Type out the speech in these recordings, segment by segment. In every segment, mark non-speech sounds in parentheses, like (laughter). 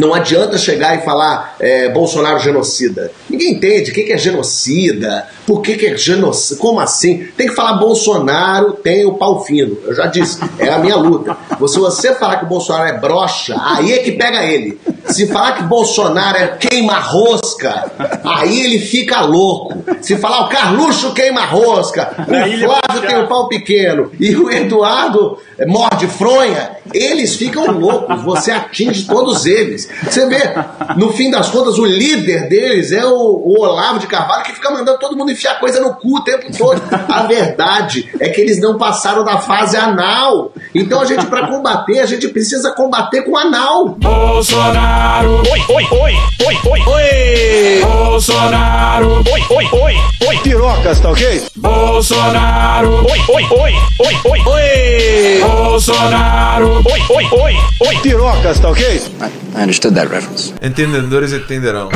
Não adianta chegar e falar é, Bolsonaro genocida. Ninguém entende o que é genocida, por que, é genocida, como assim? Tem que falar Bolsonaro tem o pau fino. Eu já disse, é a minha luta. Se você falar que o Bolsonaro é brocha, aí é que pega ele. Se falar que Bolsonaro é queima-rosca, aí ele fica louco. Se falar o Carluxo queima-rosca, o Flávio tem o pau pequeno e o Eduardo morde fronha, eles ficam loucos. Você atinge todos eles. Você vê, no fim das contas, o líder deles é o, o Olavo de Carvalho que fica mandando todo mundo enfiar coisa no cu o tempo todo. A verdade é que eles não passaram da fase anal. Então a gente, para combater, a gente precisa combater com anal. Bolsonaro. Oi, oi, oi, oi, oi, oi. Bolsonaro. Oi, oi, oi, oi. Pirocas, tá ok? Bolsonaro. Oi, oi, oi, oi, oi, oi. Bolsonaro. Oi, oi, oi, oi. Pirocas, tá ok? I understood that reference. Entendedores entenderão.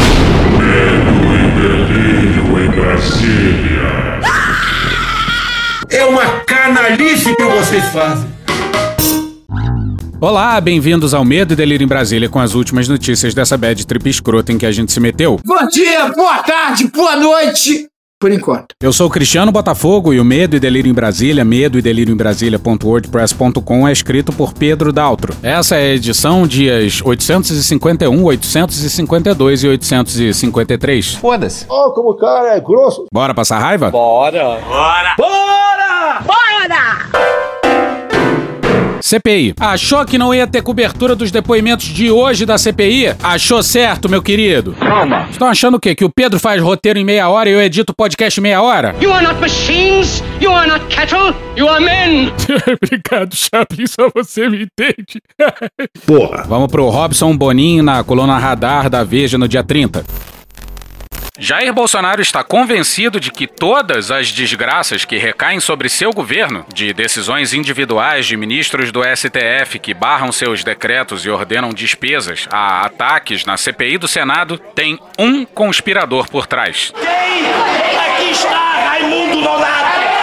Delírio em Brasília. É uma canalice que vocês fazem. Olá, bem-vindos ao Medo e Delírio em Brasília com as últimas notícias dessa bad trip escrota em que a gente se meteu. Bom dia, boa tarde, boa noite. Por enquanto. Eu sou o Cristiano Botafogo e o Medo e Delírio em Brasília, medo e delírio em Brasília.wordpress.com é escrito por Pedro Daltro. Essa é a edição dias 851, 852 e 853. Foda-se. Ó, oh, como o cara é grosso. Bora passar raiva? Bora. Bora. Bora. Bora! CPI. Achou que não ia ter cobertura dos depoimentos de hoje da CPI? Achou certo, meu querido? Calma. Estão achando o quê? Que o Pedro faz roteiro em meia hora e eu edito podcast em meia hora? You are not machines, you are not cattle, you are men. (laughs) Obrigado, Chaplin, só você me entende. Porra. Vamos pro Robson Boninho na coluna Radar da Veja no dia 30. Jair Bolsonaro está convencido de que todas as desgraças que recaem sobre seu governo, de decisões individuais de ministros do STF que barram seus decretos e ordenam despesas, a ataques na CPI do Senado, tem um conspirador por trás. Quem? Aqui está Raimundo Donato!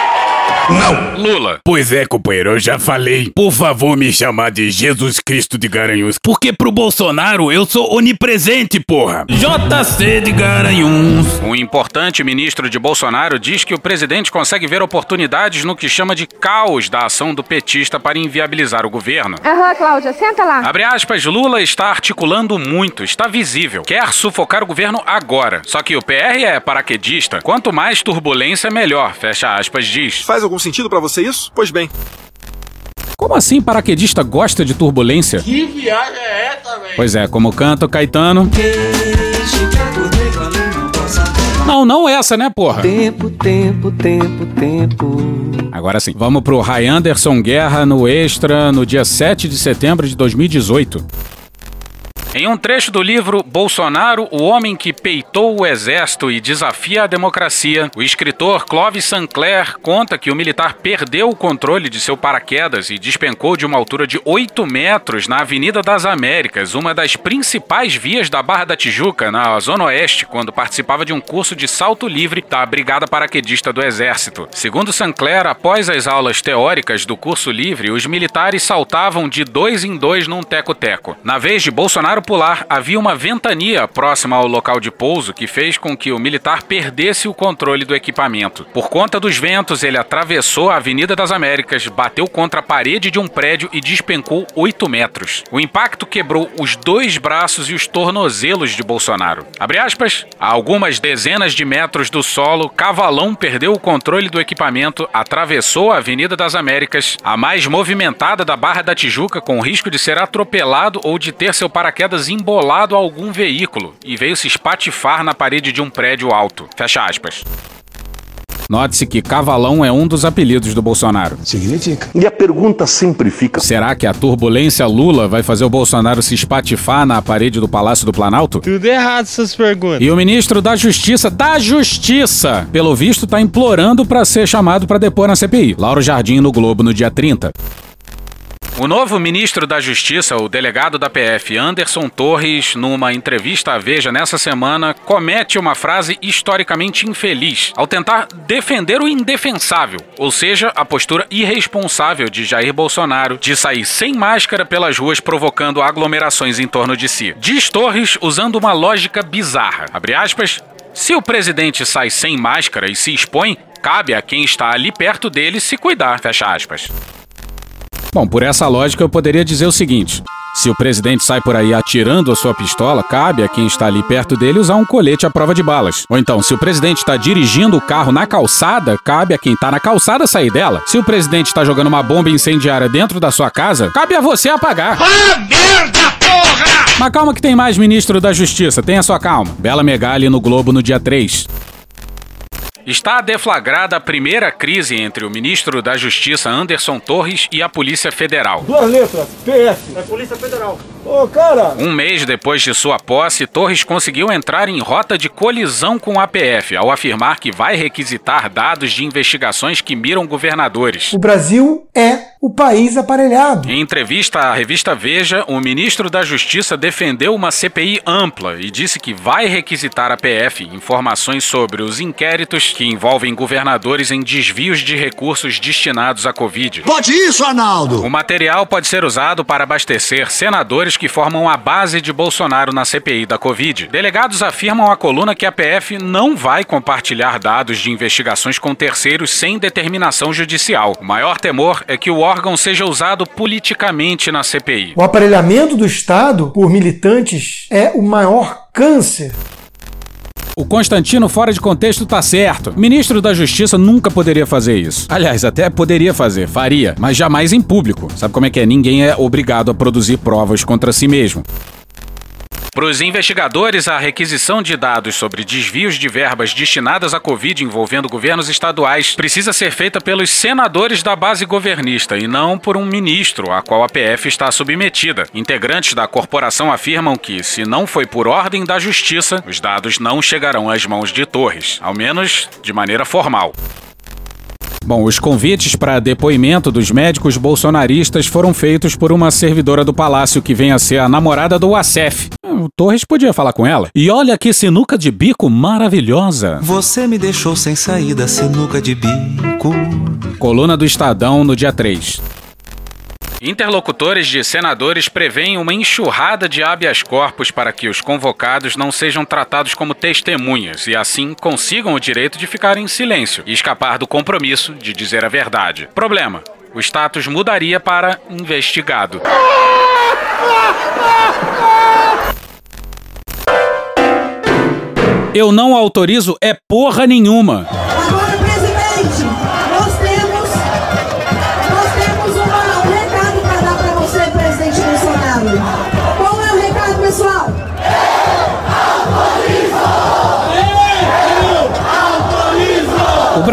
Não! Lula. Pois é, companheiro, eu já falei. Por favor, me chamar de Jesus Cristo de Garanhuns. Porque pro Bolsonaro eu sou onipresente, porra. JC de Garanhuns. Um importante ministro de Bolsonaro diz que o presidente consegue ver oportunidades no que chama de caos da ação do petista para inviabilizar o governo. Aham, Cláudia, senta lá. Abre aspas, Lula está articulando muito, está visível. Quer sufocar o governo agora. Só que o PR é paraquedista. Quanto mais turbulência, melhor. Fecha aspas, diz. Faz algum sentido para você isso? Pois bem. Como assim paraquedista gosta de turbulência? Que viagem é essa, velho? Pois é, como canta o Caetano. Não, não essa, né, porra? Tempo, tempo, tempo, tempo. Agora sim, vamos pro Ray Anderson Guerra no Extra no dia 7 de setembro de 2018. Em um trecho do livro Bolsonaro, o homem que peitou o exército e desafia a democracia, o escritor Clovis Sancler conta que o militar perdeu o controle de seu paraquedas e despencou de uma altura de 8 metros na Avenida das Américas, uma das principais vias da Barra da Tijuca, na Zona Oeste, quando participava de um curso de salto livre da Brigada Paraquedista do Exército. Segundo Sancler, após as aulas teóricas do curso livre, os militares saltavam de dois em dois num teco-teco. Na vez de Bolsonaro pular, havia uma ventania próxima ao local de pouso que fez com que o militar perdesse o controle do equipamento. Por conta dos ventos, ele atravessou a Avenida das Américas, bateu contra a parede de um prédio e despencou 8 metros. O impacto quebrou os dois braços e os tornozelos de Bolsonaro. Abre aspas, a algumas dezenas de metros do solo, Cavalão perdeu o controle do equipamento, atravessou a Avenida das Américas, a mais movimentada da Barra da Tijuca, com risco de ser atropelado ou de ter seu paraquedas embolado a algum veículo e veio se espatifar na parede de um prédio alto. Fecha aspas. Note-se que Cavalão é um dos apelidos do Bolsonaro. Significa. E a pergunta sempre fica: será que a turbulência Lula vai fazer o Bolsonaro se espatifar na parede do Palácio do Planalto? Tudo errado essas perguntas. E o ministro da Justiça, da Justiça, pelo visto, está implorando para ser chamado para depor na CPI. Lauro Jardim no Globo no dia 30. O novo ministro da Justiça, o delegado da PF, Anderson Torres, numa entrevista à Veja nessa semana, comete uma frase historicamente infeliz ao tentar defender o indefensável, ou seja, a postura irresponsável de Jair Bolsonaro de sair sem máscara pelas ruas provocando aglomerações em torno de si. Diz Torres usando uma lógica bizarra. Abre aspas. Se o presidente sai sem máscara e se expõe, cabe a quem está ali perto dele se cuidar. Fecha aspas. Bom, por essa lógica eu poderia dizer o seguinte: se o presidente sai por aí atirando a sua pistola, cabe a quem está ali perto dele usar um colete à prova de balas. Ou então, se o presidente está dirigindo o carro na calçada, cabe a quem está na calçada sair dela. Se o presidente está jogando uma bomba incendiária dentro da sua casa, cabe a você apagar. Ah, merda, porra! Mas calma que tem mais ministro da Justiça, tenha sua calma. Bela Megali no Globo no dia 3. Está deflagrada a primeira crise entre o ministro da Justiça Anderson Torres e a Polícia Federal. Duas letras, PF. É Polícia Federal. Ô, cara! Um mês depois de sua posse, Torres conseguiu entrar em rota de colisão com a PF ao afirmar que vai requisitar dados de investigações que miram governadores. O Brasil é o país aparelhado. Em entrevista à revista Veja, o ministro da Justiça defendeu uma CPI ampla e disse que vai requisitar à PF informações sobre os inquéritos que envolvem governadores em desvios de recursos destinados à Covid. Pode isso, Arnaldo! O material pode ser usado para abastecer senadores que formam a base de Bolsonaro na CPI da Covid. Delegados afirmam à coluna que a PF não vai compartilhar dados de investigações com terceiros sem determinação judicial. O maior temor é que o órgão seja usado politicamente na CPI. O aparelhamento do Estado por militantes é o maior câncer. O Constantino, fora de contexto, tá certo. O ministro da Justiça nunca poderia fazer isso. Aliás, até poderia fazer, faria, mas jamais em público. Sabe como é que é? Ninguém é obrigado a produzir provas contra si mesmo. Para os investigadores, a requisição de dados sobre desvios de verbas destinadas à Covid envolvendo governos estaduais precisa ser feita pelos senadores da base governista e não por um ministro, a qual a PF está submetida. Integrantes da corporação afirmam que, se não foi por ordem da justiça, os dados não chegarão às mãos de Torres, ao menos de maneira formal. Bom, os convites para depoimento dos médicos bolsonaristas foram feitos por uma servidora do palácio que vem a ser a namorada do Acef. O Torres podia falar com ela. E olha que sinuca de bico maravilhosa. Você me deixou sem saída, sinuca de bico. Coluna do Estadão no dia 3. Interlocutores de senadores preveem uma enxurrada de habeas corpus para que os convocados não sejam tratados como testemunhas e assim consigam o direito de ficar em silêncio e escapar do compromisso de dizer a verdade. Problema: o status mudaria para investigado. Eu não autorizo é porra nenhuma.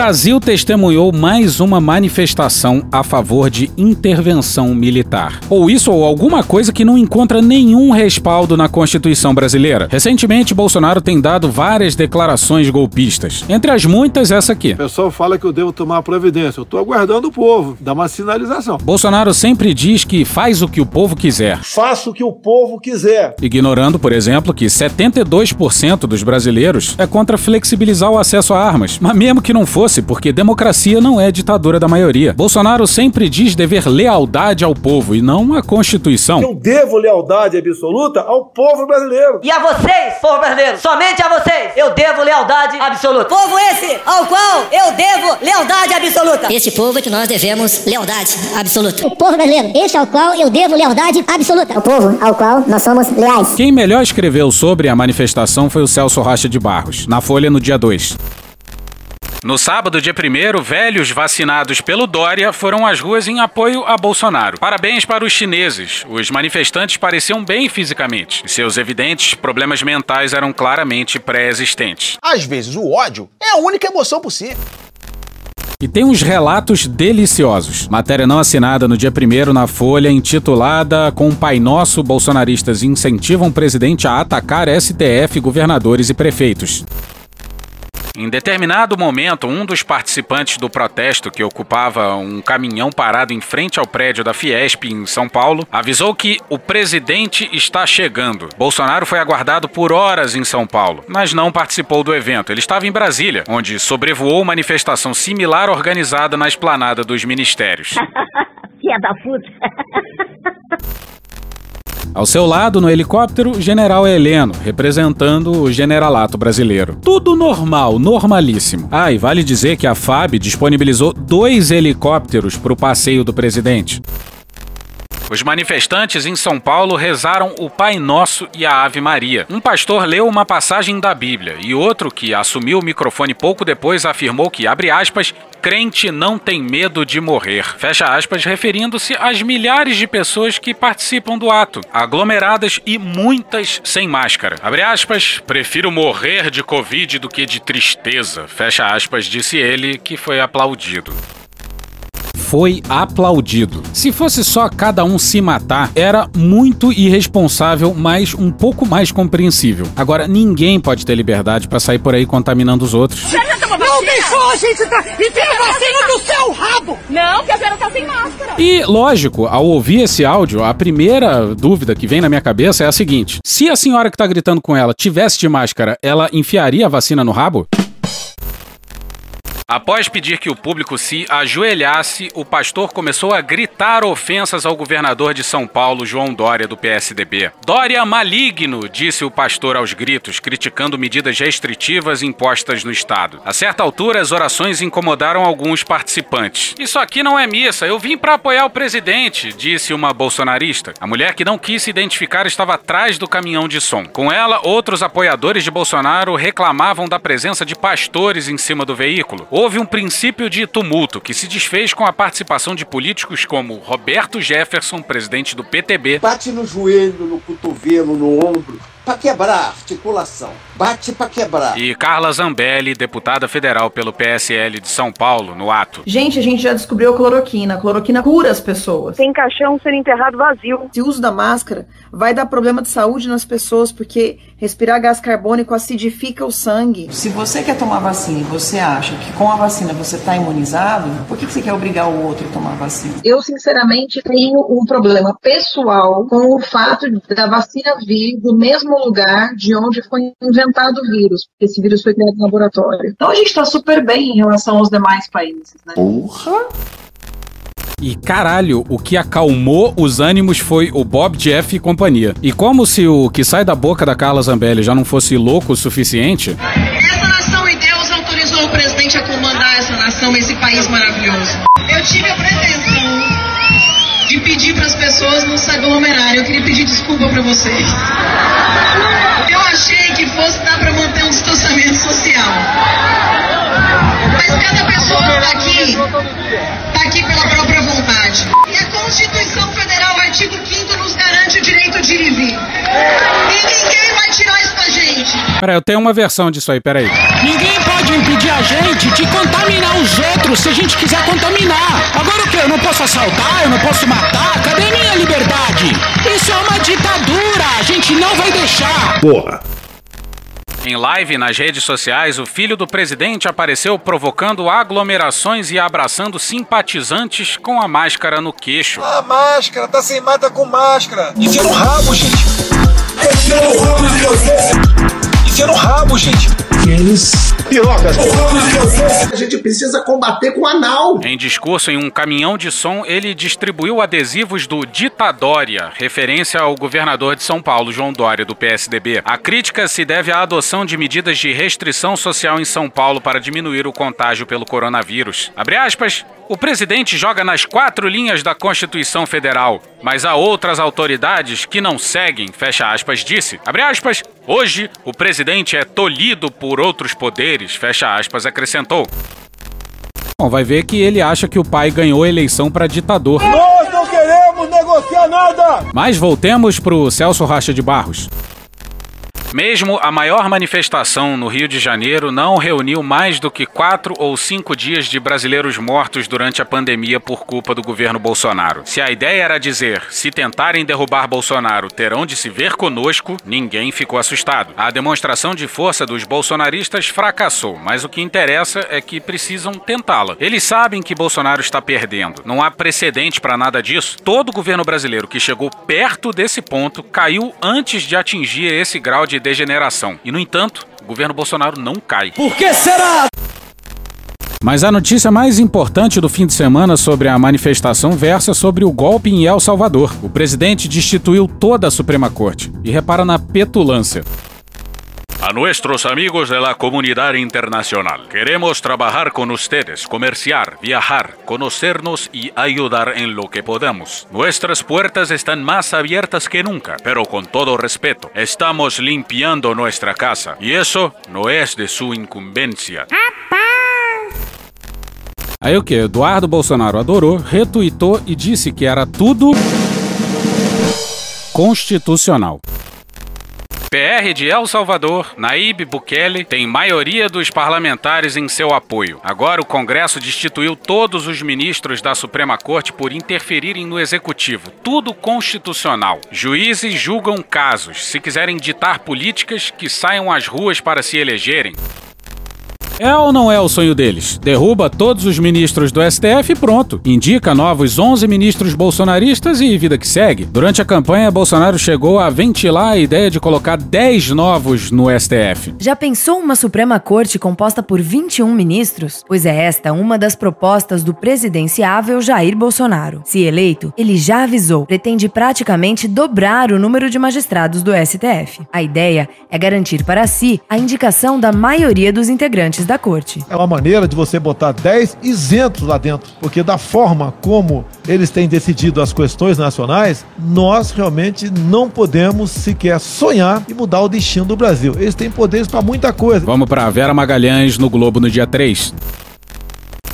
Brasil testemunhou mais uma manifestação a favor de intervenção militar. Ou isso ou alguma coisa que não encontra nenhum respaldo na Constituição brasileira. Recentemente, Bolsonaro tem dado várias declarações golpistas. Entre as muitas, essa aqui. O pessoal fala que eu devo tomar providência. Eu tô aguardando o povo. Dá uma sinalização. Bolsonaro sempre diz que faz o que o povo quiser. Faça o que o povo quiser. Ignorando, por exemplo, que 72% dos brasileiros é contra flexibilizar o acesso a armas. Mas mesmo que não fosse, porque democracia não é ditadura da maioria. Bolsonaro sempre diz dever lealdade ao povo e não à Constituição. Eu devo lealdade absoluta ao povo brasileiro. E a vocês, povo brasileiro, somente a vocês, eu devo lealdade absoluta. Povo esse ao qual eu devo lealdade absoluta. Esse povo é que nós devemos lealdade absoluta. O povo brasileiro, esse ao qual eu devo lealdade absoluta. O povo ao qual nós somos leais. Quem melhor escreveu sobre a manifestação foi o Celso Rocha de Barros, na Folha no dia 2. No sábado, dia 1 velhos vacinados pelo Dória foram às ruas em apoio a Bolsonaro. Parabéns para os chineses. Os manifestantes pareciam bem fisicamente e seus evidentes problemas mentais eram claramente pré-existentes. Às vezes, o ódio é a única emoção possível. E tem uns relatos deliciosos. Matéria não assinada no dia 1 na Folha, intitulada Com Pai Nosso, bolsonaristas incentivam o presidente a atacar STF, governadores e prefeitos. Em determinado momento, um dos participantes do protesto, que ocupava um caminhão parado em frente ao prédio da Fiesp em São Paulo, avisou que o presidente está chegando. Bolsonaro foi aguardado por horas em São Paulo, mas não participou do evento. Ele estava em Brasília, onde sobrevoou manifestação similar organizada na esplanada dos ministérios. (laughs) Da puta. (laughs) Ao seu lado, no helicóptero, General Heleno, representando o generalato brasileiro. Tudo normal, normalíssimo. Ah, e vale dizer que a FAB disponibilizou dois helicópteros para o passeio do presidente. Os manifestantes em São Paulo rezaram o Pai Nosso e a Ave Maria. Um pastor leu uma passagem da Bíblia e outro, que assumiu o microfone pouco depois, afirmou que, abre aspas, crente não tem medo de morrer. Fecha aspas, referindo-se às milhares de pessoas que participam do ato, aglomeradas e muitas sem máscara. Abre aspas, prefiro morrer de Covid do que de tristeza. Fecha aspas, disse ele, que foi aplaudido foi aplaudido. Se fosse só cada um se matar, era muito irresponsável, mas um pouco mais compreensível. Agora, ninguém pode ter liberdade para sair por aí contaminando os outros. Não deixou a gente entrar! Enfia a vacina no seu rabo! Não, que a senhora tá sem máscara. E, lógico, ao ouvir esse áudio, a primeira dúvida que vem na minha cabeça é a seguinte: se a senhora que tá gritando com ela tivesse de máscara, ela enfiaria a vacina no rabo? Após pedir que o público se ajoelhasse, o pastor começou a gritar ofensas ao governador de São Paulo, João Dória, do PSDB. Dória maligno, disse o pastor aos gritos, criticando medidas restritivas impostas no estado. A certa altura, as orações incomodaram alguns participantes. Isso aqui não é missa, eu vim para apoiar o presidente, disse uma bolsonarista. A mulher que não quis se identificar estava atrás do caminhão de som. Com ela, outros apoiadores de Bolsonaro reclamavam da presença de pastores em cima do veículo houve um princípio de tumulto que se desfez com a participação de políticos como Roberto Jefferson, presidente do PTB. Bate no joelho, no cotovelo, no ombro, para quebrar a articulação. Bate para quebrar. E Carla Zambelli, deputada federal pelo PSL de São Paulo, no ato. Gente, a gente já descobriu a cloroquina. A cloroquina cura as pessoas. Tem caixão sendo enterrado vazio. Se o uso da máscara vai dar problema de saúde nas pessoas, porque respirar gás carbônico acidifica o sangue. Se você quer tomar vacina e você acha que com a vacina você está imunizado, por que você quer obrigar o outro a tomar vacina? Eu, sinceramente, tenho um problema pessoal com o fato da vacina vir do mesmo lugar de onde foi inventado o vírus, porque esse vírus foi criado no laboratório. Então a gente está super bem em relação aos demais países, né? Porra! E caralho, o que acalmou os ânimos foi o Bob Jeff e companhia. E como se o que sai da boca da Carla Zambelli já não fosse louco o suficiente. Essa nação e Deus autorizou o presidente a comandar essa nação, esse país maravilhoso. Eu tive a pretensão de pedir para as pessoas não se aglomerarem. Eu queria pedir desculpa para vocês. Que fosse dar para manter um distanciamento social. Mas cada pessoa que está aqui, está aqui pela própria vontade. E a Constituição Federal, artigo 5 nos garante o direito de ir e vir. E ninguém vai tirar isso da gente. Peraí, eu tenho uma versão disso aí, peraí. Ninguém pode impedir a gente de contaminar os outros se a gente quiser contaminar. Agora o quê? Eu não posso assaltar, eu não posso matar? Cadê minha liberdade? Isso é uma ditadura, a gente não vai deixar. Porra. Em live nas redes sociais, o filho do presidente apareceu provocando aglomerações e abraçando simpatizantes com a máscara no queixo. A máscara, tá sem mata com máscara. Enfia no rabo, gente. Enfia no rabo de vocês. Enfia no rabo, gente. Eles. Pirocas. A gente precisa combater com anal. Em discurso em um caminhão de som, ele distribuiu adesivos do Ditadória, referência ao governador de São Paulo, João Dória, do PSDB. A crítica se deve à adoção de medidas de restrição social em São Paulo para diminuir o contágio pelo coronavírus. Abre aspas. O presidente joga nas quatro linhas da Constituição Federal, mas há outras autoridades que não seguem, fecha aspas, disse. Abre aspas. Hoje, o presidente é tolhido por outros poderes, fecha aspas, acrescentou. Bom, vai ver que ele acha que o pai ganhou a eleição para ditador. Nós não queremos negociar nada! Mas voltemos pro Celso Racha de Barros. Mesmo a maior manifestação no Rio de Janeiro não reuniu mais do que quatro ou cinco dias de brasileiros mortos durante a pandemia por culpa do governo Bolsonaro. Se a ideia era dizer, se tentarem derrubar Bolsonaro, terão de se ver conosco, ninguém ficou assustado. A demonstração de força dos bolsonaristas fracassou, mas o que interessa é que precisam tentá-la. Eles sabem que Bolsonaro está perdendo. Não há precedente para nada disso. Todo governo brasileiro que chegou perto desse ponto caiu antes de atingir esse grau de degeneração. E, no entanto, o governo Bolsonaro não cai. Por que será? Mas a notícia mais importante do fim de semana sobre a manifestação versa sobre o golpe em El Salvador. O presidente destituiu toda a Suprema Corte. E repara na petulância. A nuestros amigos de la comunidad internacional, queremos trabajar con ustedes, comerciar, viajar, conocernos y ayudar en lo que podamos. Nuestras puertas están más abiertas que nunca, pero con todo respeto, estamos limpiando nuestra casa y eso no es de su incumbencia. Aí o que? Eduardo Bolsonaro adorou, retuitou e disse que era tudo constitucional. PR de El Salvador, Naíbe Bukele, tem maioria dos parlamentares em seu apoio. Agora o Congresso destituiu todos os ministros da Suprema Corte por interferirem no executivo. Tudo constitucional. Juízes julgam casos. Se quiserem ditar políticas, que saiam às ruas para se elegerem. É ou não é o sonho deles? Derruba todos os ministros do STF e pronto. Indica novos 11 ministros bolsonaristas e vida que segue. Durante a campanha, Bolsonaro chegou a ventilar a ideia de colocar 10 novos no STF. Já pensou uma Suprema Corte composta por 21 ministros? Pois é esta uma das propostas do presidenciável Jair Bolsonaro. Se eleito, ele já avisou, pretende praticamente dobrar o número de magistrados do STF. A ideia é garantir para si a indicação da maioria dos integrantes da corte. É uma maneira de você botar 10 isentos lá dentro, porque da forma como eles têm decidido as questões nacionais, nós realmente não podemos sequer sonhar e mudar o destino do Brasil. Eles têm poderes para muita coisa. Vamos para Vera Magalhães no Globo no dia 3.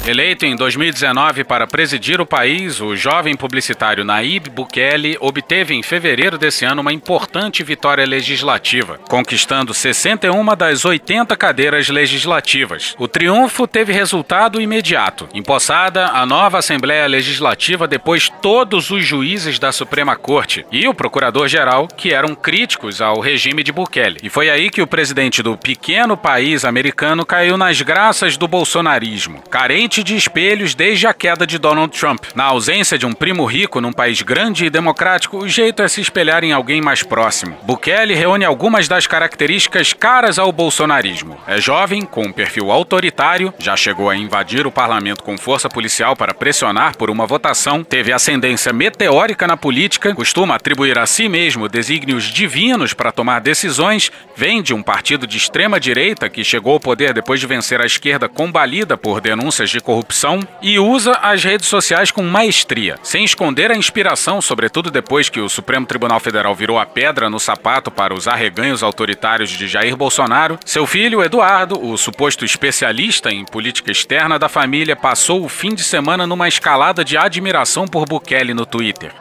Eleito em 2019 para presidir o país, o jovem publicitário Naib Bukele obteve em fevereiro desse ano uma importante vitória legislativa, conquistando 61 das 80 cadeiras legislativas. O triunfo teve resultado imediato. Empossada a nova Assembleia Legislativa depois todos os juízes da Suprema Corte e o procurador-geral que eram críticos ao regime de Bukele. E foi aí que o presidente do pequeno país americano caiu nas graças do bolsonarismo. Carente de espelhos desde a queda de Donald Trump. Na ausência de um primo rico num país grande e democrático, o jeito é se espelhar em alguém mais próximo. Bukele reúne algumas das características caras ao bolsonarismo. É jovem, com um perfil autoritário, já chegou a invadir o parlamento com força policial para pressionar por uma votação, teve ascendência meteórica na política, costuma atribuir a si mesmo desígnios divinos para tomar decisões, vem de um partido de extrema direita que chegou ao poder depois de vencer a esquerda combalida por denúncias de corrupção e usa as redes sociais com maestria, sem esconder a inspiração, sobretudo depois que o Supremo Tribunal Federal virou a pedra no sapato para os arreganhos autoritários de Jair Bolsonaro. Seu filho, Eduardo, o suposto especialista em política externa da família, passou o fim de semana numa escalada de admiração por Bukele no Twitter.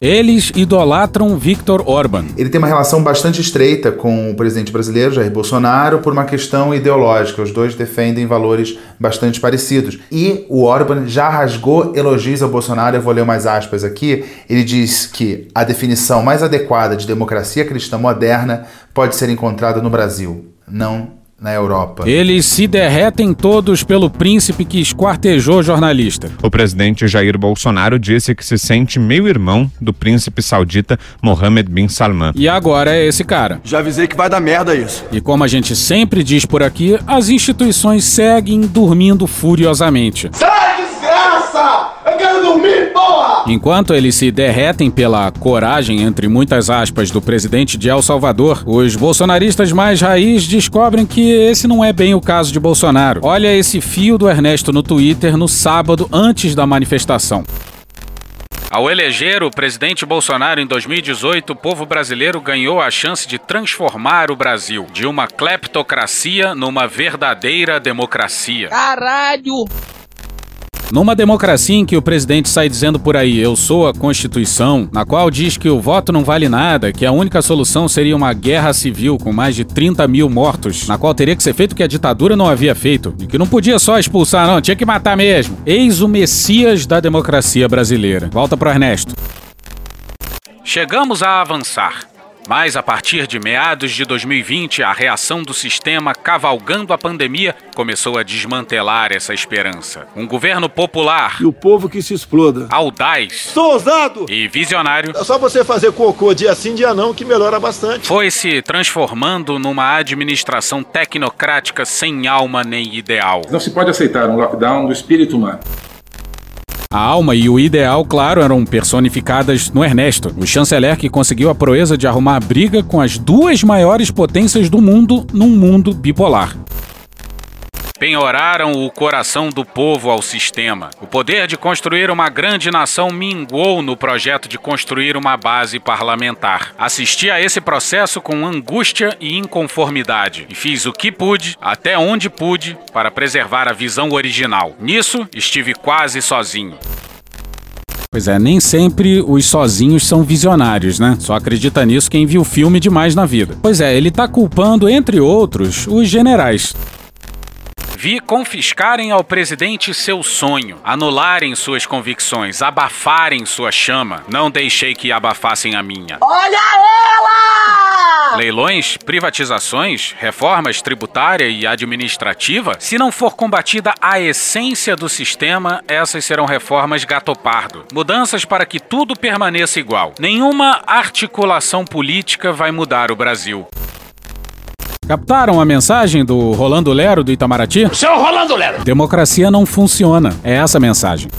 Eles idolatram Viktor Orban. Ele tem uma relação bastante estreita com o presidente brasileiro, Jair Bolsonaro, por uma questão ideológica. Os dois defendem valores bastante parecidos. E o Orban já rasgou elogios ao Bolsonaro, eu vou ler umas aspas aqui. Ele diz que a definição mais adequada de democracia cristã moderna pode ser encontrada no Brasil, não na Europa. Eles se derretem todos pelo príncipe que esquartejou jornalista. O presidente Jair Bolsonaro disse que se sente meio-irmão do príncipe saudita Mohammed bin Salman. E agora é esse cara. Já avisei que vai dar merda isso. E como a gente sempre diz por aqui, as instituições seguem dormindo furiosamente. Sai, desgraça! Quero dormir, porra! Enquanto eles se derretem pela coragem, entre muitas aspas, do presidente de El Salvador, os bolsonaristas mais raiz descobrem que esse não é bem o caso de Bolsonaro. Olha esse fio do Ernesto no Twitter no sábado antes da manifestação. Ao eleger o presidente Bolsonaro em 2018, o povo brasileiro ganhou a chance de transformar o Brasil de uma cleptocracia numa verdadeira democracia. Caralho! Numa democracia em que o presidente sai dizendo por aí, eu sou a Constituição, na qual diz que o voto não vale nada, que a única solução seria uma guerra civil com mais de 30 mil mortos, na qual teria que ser feito o que a ditadura não havia feito, e que não podia só expulsar, não, tinha que matar mesmo. Eis o messias da democracia brasileira. Volta pro Ernesto. Chegamos a avançar. Mas a partir de meados de 2020, a reação do sistema cavalgando a pandemia começou a desmantelar essa esperança. Um governo popular. E o povo que se exploda. Audaz. Sou ousado! E visionário. É só você fazer cocô dia sim, dia não, que melhora bastante. Foi se transformando numa administração tecnocrática sem alma nem ideal. Não se pode aceitar um lockdown do espírito humano. A alma e o ideal, claro, eram personificadas no Ernesto, o chanceler que conseguiu a proeza de arrumar a briga com as duas maiores potências do mundo num mundo bipolar. Penhoraram o coração do povo ao sistema. O poder de construir uma grande nação minguou no projeto de construir uma base parlamentar. Assisti a esse processo com angústia e inconformidade e fiz o que pude, até onde pude, para preservar a visão original. Nisso, estive quase sozinho. Pois é, nem sempre os sozinhos são visionários, né? Só acredita nisso quem viu filme demais na vida. Pois é, ele tá culpando, entre outros, os generais. Vi confiscarem ao presidente seu sonho, anularem suas convicções, abafarem sua chama. Não deixei que abafassem a minha. Olha ela! Leilões, privatizações, reformas tributária e administrativa? Se não for combatida a essência do sistema, essas serão reformas gatopardo. Mudanças para que tudo permaneça igual. Nenhuma articulação política vai mudar o Brasil. Captaram a mensagem do Rolando Lero do Itamaraty? Seu Rolando Lero! Democracia não funciona. É essa a mensagem.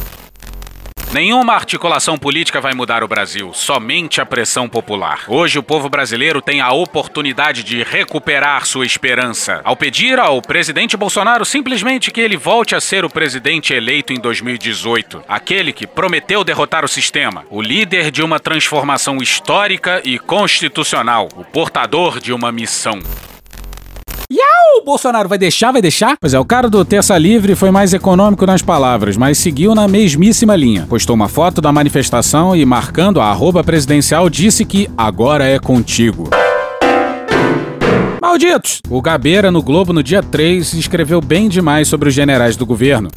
Nenhuma articulação política vai mudar o Brasil, somente a pressão popular. Hoje o povo brasileiro tem a oportunidade de recuperar sua esperança ao pedir ao presidente Bolsonaro simplesmente que ele volte a ser o presidente eleito em 2018, aquele que prometeu derrotar o sistema, o líder de uma transformação histórica e constitucional, o portador de uma missão. Iau! Bolsonaro vai deixar, vai deixar? Pois é, o cara do Terça Livre foi mais econômico nas palavras, mas seguiu na mesmíssima linha. Postou uma foto da manifestação e, marcando a arroba presidencial, disse que agora é contigo. Malditos! O Gabeira, no Globo, no dia 3, escreveu bem demais sobre os generais do governo.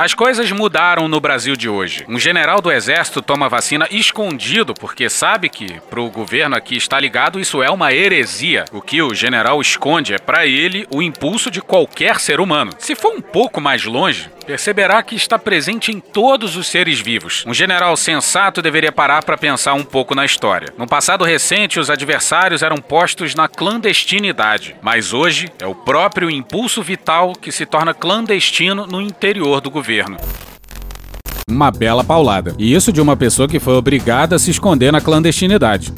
As coisas mudaram no Brasil de hoje. Um general do exército toma vacina escondido porque sabe que, para o governo aqui está ligado, isso é uma heresia. O que o general esconde é, para ele, o impulso de qualquer ser humano. Se for um pouco mais longe, perceberá que está presente em todos os seres vivos. Um general sensato deveria parar para pensar um pouco na história. No passado recente, os adversários eram postos na clandestinidade, mas hoje é o próprio impulso vital que se torna clandestino no interior do governo. Uma bela paulada. E isso de uma pessoa que foi obrigada a se esconder na clandestinidade.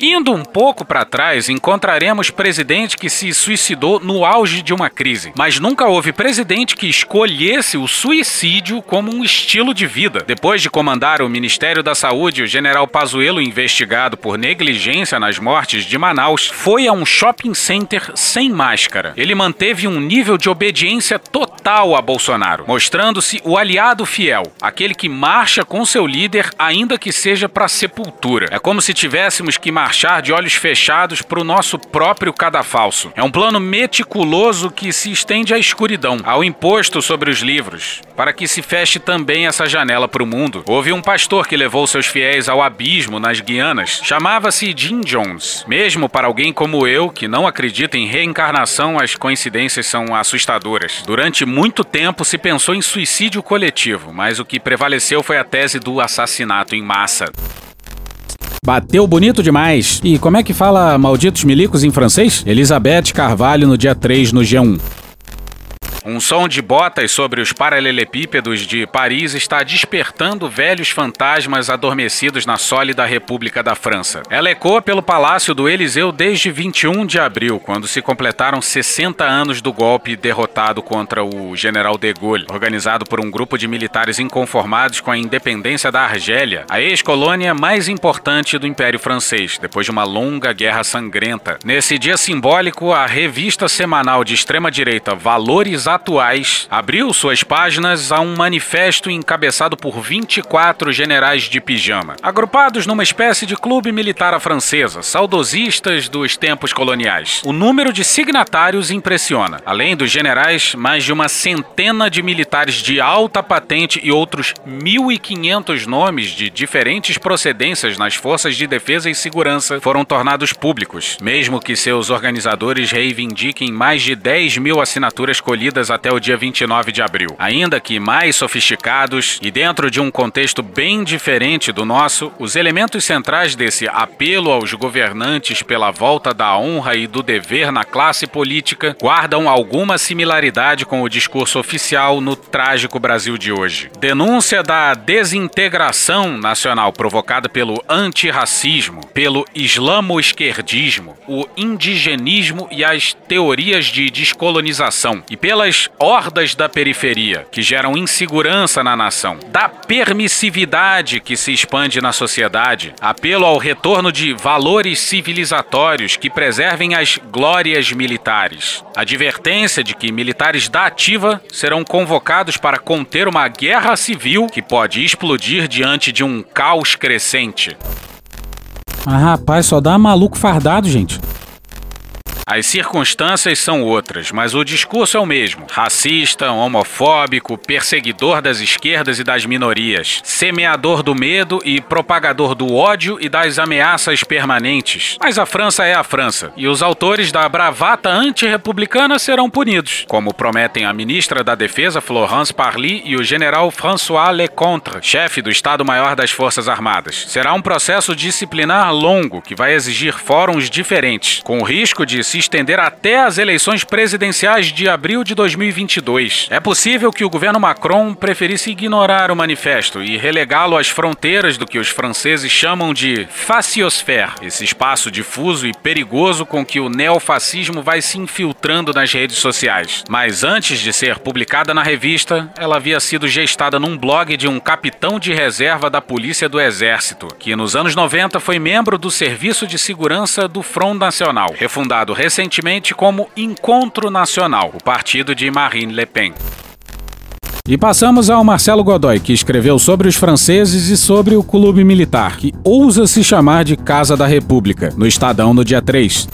Indo um pouco para trás, encontraremos presidente que se suicidou no auge de uma crise, mas nunca houve presidente que escolhesse o suicídio como um estilo de vida. Depois de comandar o Ministério da Saúde, o general Pazuello, investigado por negligência nas mortes de Manaus, foi a um shopping center sem máscara. Ele manteve um nível de obediência total a Bolsonaro, mostrando-se o aliado fiel, aquele que marcha com seu líder, ainda que seja para sepultura. É como se tivéssemos que marchar de olhos fechados para o nosso próprio cadafalso. É um plano meticuloso que se estende à escuridão, ao imposto sobre os livros, para que se feche também essa janela para o mundo. Houve um pastor que levou seus fiéis ao abismo nas Guianas. Chamava-se Jim Jones. Mesmo para alguém como eu, que não acredita em reencarnação, as coincidências são assustadoras. Durante muito tempo se pensou em suicídio coletivo, mas o que prevaleceu foi a tese do assassinato em massa. Bateu bonito demais. E como é que fala malditos milicos em francês? Elizabeth Carvalho no dia 3 no G1. Um som de botas sobre os paralelepípedos de Paris está despertando velhos fantasmas adormecidos na sólida República da França. Ela ecoa pelo Palácio do Eliseu desde 21 de abril, quando se completaram 60 anos do golpe derrotado contra o general de Gaulle, organizado por um grupo de militares inconformados com a independência da Argélia, a ex-colônia mais importante do Império Francês, depois de uma longa guerra sangrenta. Nesse dia simbólico, a revista semanal de extrema-direita Valores atuais, abriu suas páginas a um manifesto encabeçado por 24 generais de pijama, agrupados numa espécie de clube militar à francesa, saudosistas dos tempos coloniais. O número de signatários impressiona. Além dos generais, mais de uma centena de militares de alta patente e outros 1.500 nomes de diferentes procedências nas forças de defesa e segurança foram tornados públicos, mesmo que seus organizadores reivindiquem mais de 10 mil assinaturas colhidas até o dia 29 de abril. Ainda que mais sofisticados e dentro de um contexto bem diferente do nosso, os elementos centrais desse apelo aos governantes pela volta da honra e do dever na classe política guardam alguma similaridade com o discurso oficial no trágico Brasil de hoje. Denúncia da desintegração nacional provocada pelo antirracismo, pelo islamo-esquerdismo, o indigenismo e as teorias de descolonização, e pelas hordas da periferia, que geram insegurança na nação, da permissividade que se expande na sociedade, apelo ao retorno de valores civilizatórios que preservem as glórias militares, advertência de que militares da ativa serão convocados para conter uma guerra civil que pode explodir diante de um caos crescente. Mas rapaz, só dá maluco fardado, gente. As circunstâncias são outras, mas o discurso é o mesmo: racista, homofóbico, perseguidor das esquerdas e das minorias, semeador do medo e propagador do ódio e das ameaças permanentes. Mas a França é a França, e os autores da bravata antirrepublicana serão punidos, como prometem a ministra da Defesa Florence Parly e o general François Lecontre, chefe do Estado-Maior das Forças Armadas. Será um processo disciplinar longo que vai exigir fóruns diferentes, com o risco de se estender até as eleições presidenciais de abril de 2022. É possível que o governo Macron preferisse ignorar o manifesto e relegá-lo às fronteiras do que os franceses chamam de faciosfère, esse espaço difuso e perigoso com que o neofascismo vai se infiltrando nas redes sociais. Mas antes de ser publicada na revista, ela havia sido gestada num blog de um capitão de reserva da Polícia do Exército, que nos anos 90 foi membro do Serviço de Segurança do Front Nacional, refundado recentemente como Encontro Nacional, o partido de Marine Le Pen. E passamos ao Marcelo Godoy, que escreveu sobre os franceses e sobre o clube militar, que ousa se chamar de Casa da República, no Estadão no dia 3.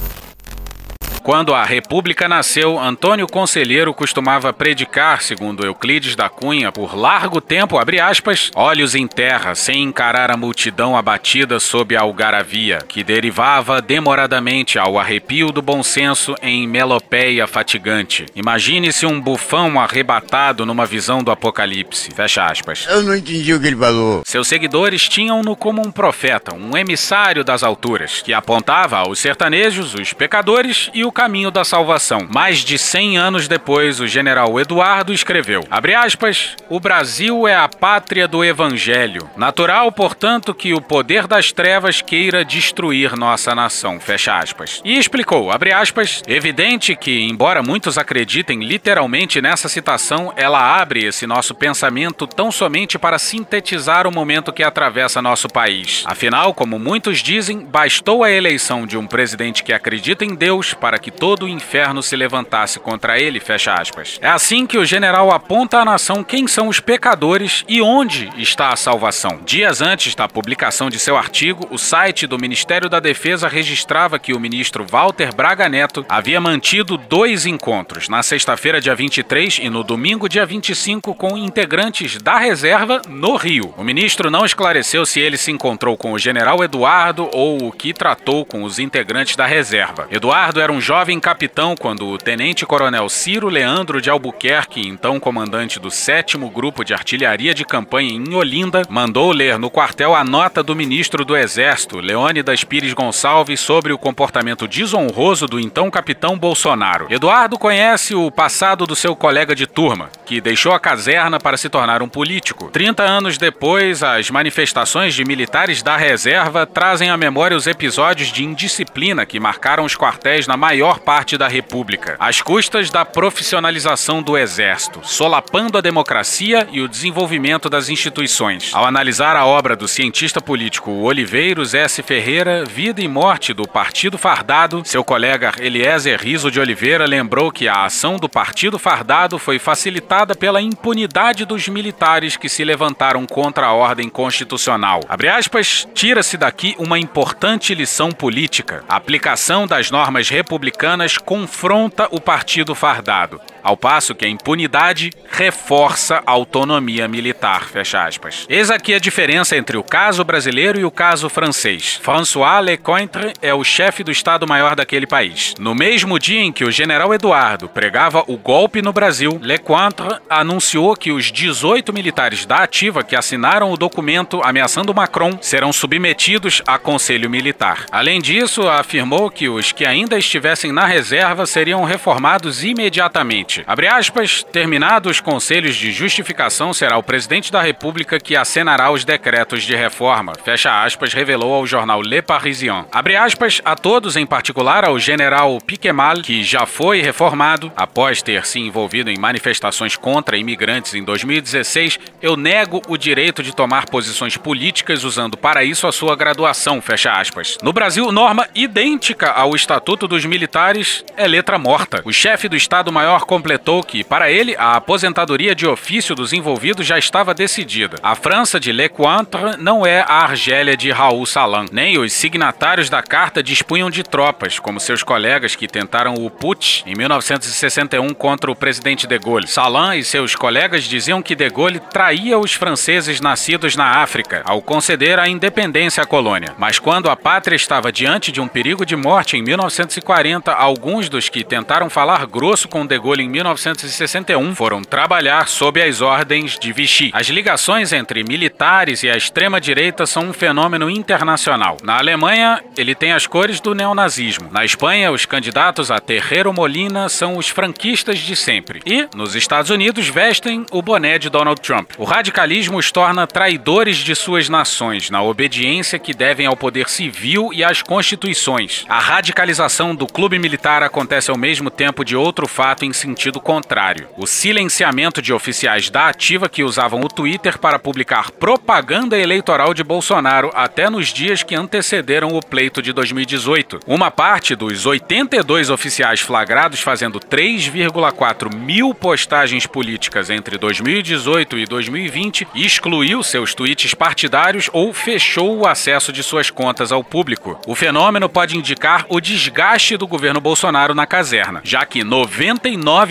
Quando a República nasceu, Antônio Conselheiro costumava predicar, segundo Euclides da Cunha, por largo tempo, abre aspas, olhos em terra, sem encarar a multidão abatida sob a algaravia, que derivava demoradamente ao arrepio do bom senso em melopeia fatigante. Imagine-se um bufão arrebatado numa visão do apocalipse. Fecha aspas. Eu não entendi o que ele falou. Seus seguidores tinham-no como um profeta, um emissário das alturas, que apontava aos sertanejos, os pecadores e o caminho da salvação. Mais de 100 anos depois, o general Eduardo escreveu, aspas, o Brasil é a pátria do evangelho. Natural, portanto, que o poder das trevas queira destruir nossa nação, fecha aspas. E explicou, aspas, evidente que, embora muitos acreditem literalmente nessa citação, ela abre esse nosso pensamento tão somente para sintetizar o momento que atravessa nosso país. Afinal, como muitos dizem, bastou a eleição de um presidente que acredita em Deus para que todo o inferno se levantasse contra ele, fecha aspas. É assim que o general aponta à nação quem são os pecadores e onde está a salvação. Dias antes da publicação de seu artigo, o site do Ministério da Defesa registrava que o ministro Walter Braga Neto havia mantido dois encontros, na sexta-feira, dia 23 e no domingo, dia 25, com integrantes da reserva no Rio. O ministro não esclareceu se ele se encontrou com o general Eduardo ou o que tratou com os integrantes da reserva. Eduardo era um jovem capitão quando o tenente-coronel Ciro Leandro de Albuquerque, então comandante do 7 Grupo de Artilharia de Campanha em Olinda, mandou ler no quartel a nota do ministro do Exército, Leônidas Pires Gonçalves, sobre o comportamento desonroso do então capitão Bolsonaro. Eduardo conhece o passado do seu colega de turma, que deixou a caserna para se tornar um político. 30 anos depois, as manifestações de militares da reserva trazem à memória os episódios de indisciplina que marcaram os quartéis na maior maior parte da República, às custas da profissionalização do Exército, solapando a democracia e o desenvolvimento das instituições. Ao analisar a obra do cientista político Oliveiros S. Ferreira, Vida e Morte do Partido Fardado, seu colega Eliezer Riso de Oliveira lembrou que a ação do Partido Fardado foi facilitada pela impunidade dos militares que se levantaram contra a ordem constitucional. Abre aspas, tira-se daqui uma importante lição política. A aplicação das normas republicanas confronta o Partido Fardado, ao passo que a impunidade reforça a autonomia militar. Fecha aspas. Eis aqui a diferença entre o caso brasileiro e o caso francês. François Lecointre é o chefe do Estado-Maior daquele país. No mesmo dia em que o general Eduardo pregava o golpe no Brasil, Lecointre anunciou que os 18 militares da ativa que assinaram o documento ameaçando Macron serão submetidos a conselho militar. Além disso, afirmou que os que ainda estivessem na reserva seriam reformados imediatamente. Abre aspas, terminados os conselhos de justificação, será o presidente da República que acenará os decretos de reforma. Fecha aspas, revelou ao jornal Le Parisien. Abre aspas, a todos, em particular ao general Piquemal, que já foi reformado após ter se envolvido em manifestações contra imigrantes em 2016, eu nego o direito de tomar posições políticas usando para isso a sua graduação, fecha aspas. No Brasil, norma idêntica ao Estatuto dos Militares é letra morta. O chefe do Estado-Maior completou que, para ele, a aposentadoria de ofício dos envolvidos já estava decidida. A França de Lecointre não é a Argélia de Raul Salan. Nem os signatários da carta dispunham de tropas, como seus colegas que tentaram o putsch em 1961 contra o presidente de Gaulle. Salan e seus colegas diziam que de Gaulle traía os franceses nascidos na África ao conceder a independência à colônia. Mas quando a pátria estava diante de um perigo de morte em 1940, alguns dos que tentaram falar grosso com de Gaulle em 1961 foram trabalhar sob as ordens de Vichy. As ligações entre militares e a extrema-direita são um fenômeno internacional. Na Alemanha, ele tem as cores do neonazismo. Na Espanha, os candidatos a Terreiro Molina são os franquistas de sempre. E, nos Estados Unidos, vestem o boné de Donald Trump. O radicalismo os torna traidores de suas nações, na obediência que devem ao poder civil e às constituições. A radicalização do clube militar acontece ao mesmo tempo de outro fato em sentido contrário: o silenciamento de oficiais da ativa que usavam o Twitter para publicar propaganda eleitoral de Bolsonaro até nos dias que antecederam o pleito de 2018. Uma parte dos 82 oficiais flagrados fazendo 3,4 mil postagens políticas entre 2018 e 2020 excluiu seus tweets partidários ou fechou o acesso de suas contas ao público. O fenômeno pode indicar o desgaste do governo Bolsonaro na caserna, já que 99%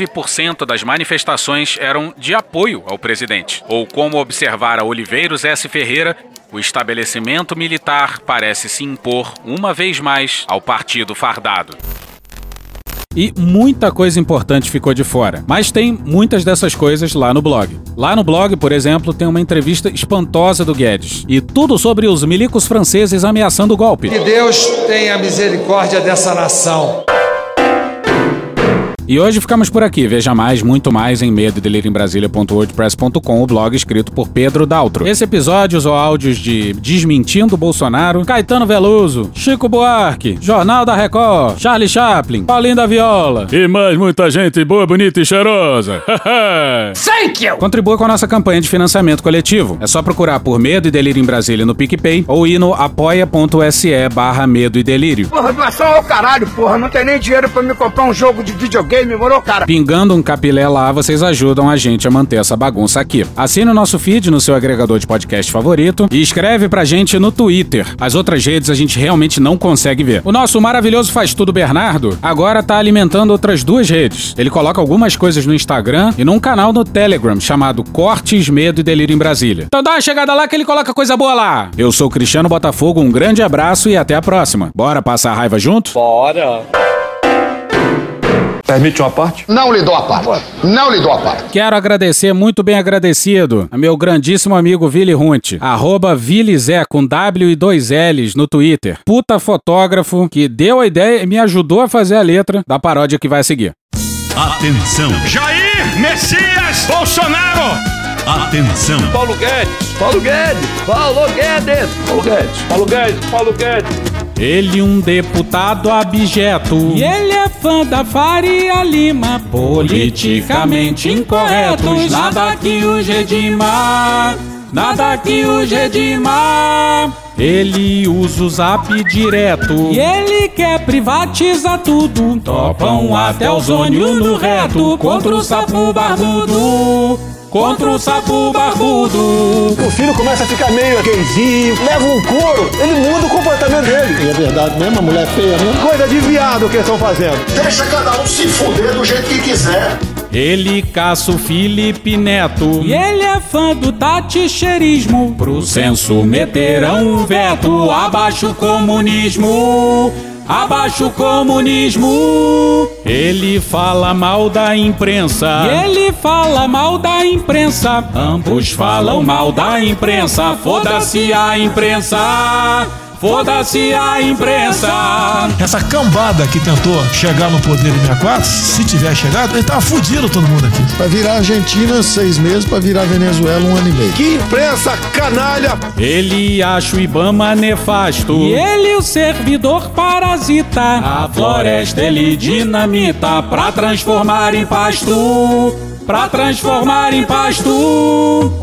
das manifestações eram de apoio ao presidente. Ou como observara Oliveiros S. Ferreira, o estabelecimento militar parece se impor uma vez mais ao partido fardado. E muita coisa importante ficou de fora. Mas tem muitas dessas coisas lá no blog. Lá no blog, por exemplo, tem uma entrevista espantosa do Guedes. E tudo sobre os milicos franceses ameaçando o golpe. Que Deus tenha misericórdia dessa nação. E hoje ficamos por aqui. Veja mais, muito mais em medo em Brasília.wordpress.com, o blog escrito por Pedro Daltro. Esse episódio usou áudios de Desmentindo Bolsonaro, Caetano Veloso, Chico Buarque, Jornal da Record, Charlie Chaplin, Paulinho da Viola e mais muita gente boa, bonita e cheirosa. (laughs) Thank you! Contribua com a nossa campanha de financiamento coletivo. É só procurar por Medo e Delírio em Brasília no PicPay ou ir no apoia.se barra Medo e Delírio. Porra, doação ao caralho, porra. Não tem nem dinheiro pra me comprar um jogo de videogame game, moro, cara? Pingando um capilé lá, vocês ajudam a gente a manter essa bagunça aqui. Assine o nosso feed no seu agregador de podcast favorito e escreve pra gente no Twitter. As outras redes a gente realmente não consegue ver. O nosso maravilhoso Faz Tudo Bernardo agora tá alimentando outras duas redes. Ele coloca algumas coisas no Instagram e num canal no Telegram chamado Cortes, Medo e Delírio em Brasília. Então dá uma chegada lá que ele coloca coisa boa lá. Eu sou Cristiano Botafogo, um grande abraço e até a próxima. Bora passar a raiva junto? Bora! Permite uma parte? Não lhe dou a parte. Não lhe dou a parte. Quero agradecer, muito bem agradecido, a meu grandíssimo amigo Vili Runt, arroba Vilizé com W e dois L's no Twitter. Puta fotógrafo que deu a ideia e me ajudou a fazer a letra da paródia que vai seguir. Atenção! Jair Messias Bolsonaro! Atenção! Paulo Guedes! Paulo Guedes! Paulo Guedes! Paulo Guedes! Paulo Guedes! Paulo Guedes! Ele um deputado abjeto. E ele é fã da Faria Lima Politicamente incorretos Nada que o redima Nada que o redima ele usa o zap direto. E ele quer privatizar tudo. Topam até o zônio no reto Contra o sapo barbudo contra o sapo barbudo. O filho começa a ficar meio gayzinho, leva um couro, ele muda o comportamento dele. E é verdade mesmo, a mulher é feia mesmo. Coisa de viado que eles estão fazendo. Deixa cada um se fuder do jeito que quiser. Ele caça o Felipe Neto E ele é fã do taticheirismo Pro censo meterão um veto Abaixo o comunismo Abaixo o comunismo. Ele fala mal da imprensa. Ele fala mal da imprensa. Ambos falam mal da imprensa. Foda-se a imprensa. Foda-se a imprensa! Essa cambada que tentou chegar no poder em 64, se tiver chegado, ele tava fudido todo mundo aqui. Vai virar Argentina seis meses, para virar Venezuela um ano e meio. Que imprensa canalha! Ele acha o Ibama nefasto. E ele o servidor parasita. A floresta ele dinamita pra transformar em pasto pra transformar em pasto.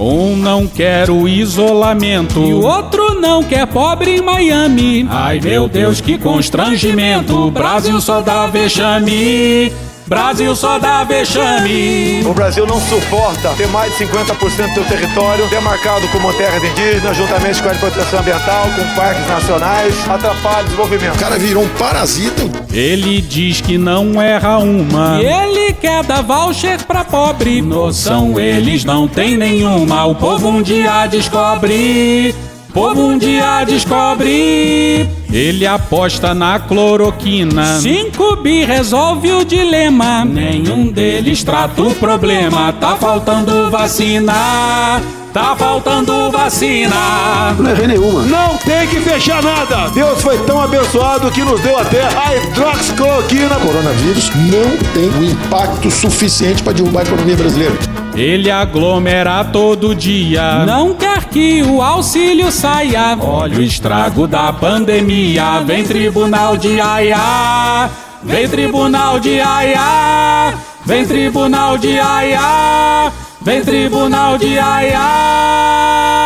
Um não quer o isolamento e o outro não quer pobre em Miami. Ai meu Deus, que constrangimento! Brasil só dá vexame. Brasil só dá vexame. O Brasil não suporta ter mais de 50% do seu território demarcado como terras indígenas, juntamente com a proteção ambiental, com parques nacionais, atrapalha o desenvolvimento. O cara virou um parasita. Ele diz que não erra uma. E ele quer dar voucher pra pobre. Noção eles não têm nenhuma. O povo um dia descobre povo um dia descobre. Ele aposta na cloroquina. Cinco bi resolve o dilema. Nenhum deles trata o problema. Tá faltando vacina. Tá faltando vacina. Não errei nenhuma. Não tem que fechar nada. Deus foi tão abençoado que nos deu até a hidroxicloroquina. O coronavírus não tem o impacto suficiente para derrubar a economia brasileira. Ele aglomera todo dia. Não quer que o auxílio saia. Olha o estrago da pandemia. Vem tribunal de Aia. Vem tribunal de Aia. Vem tribunal de Aia. Vem tribunal de Aia.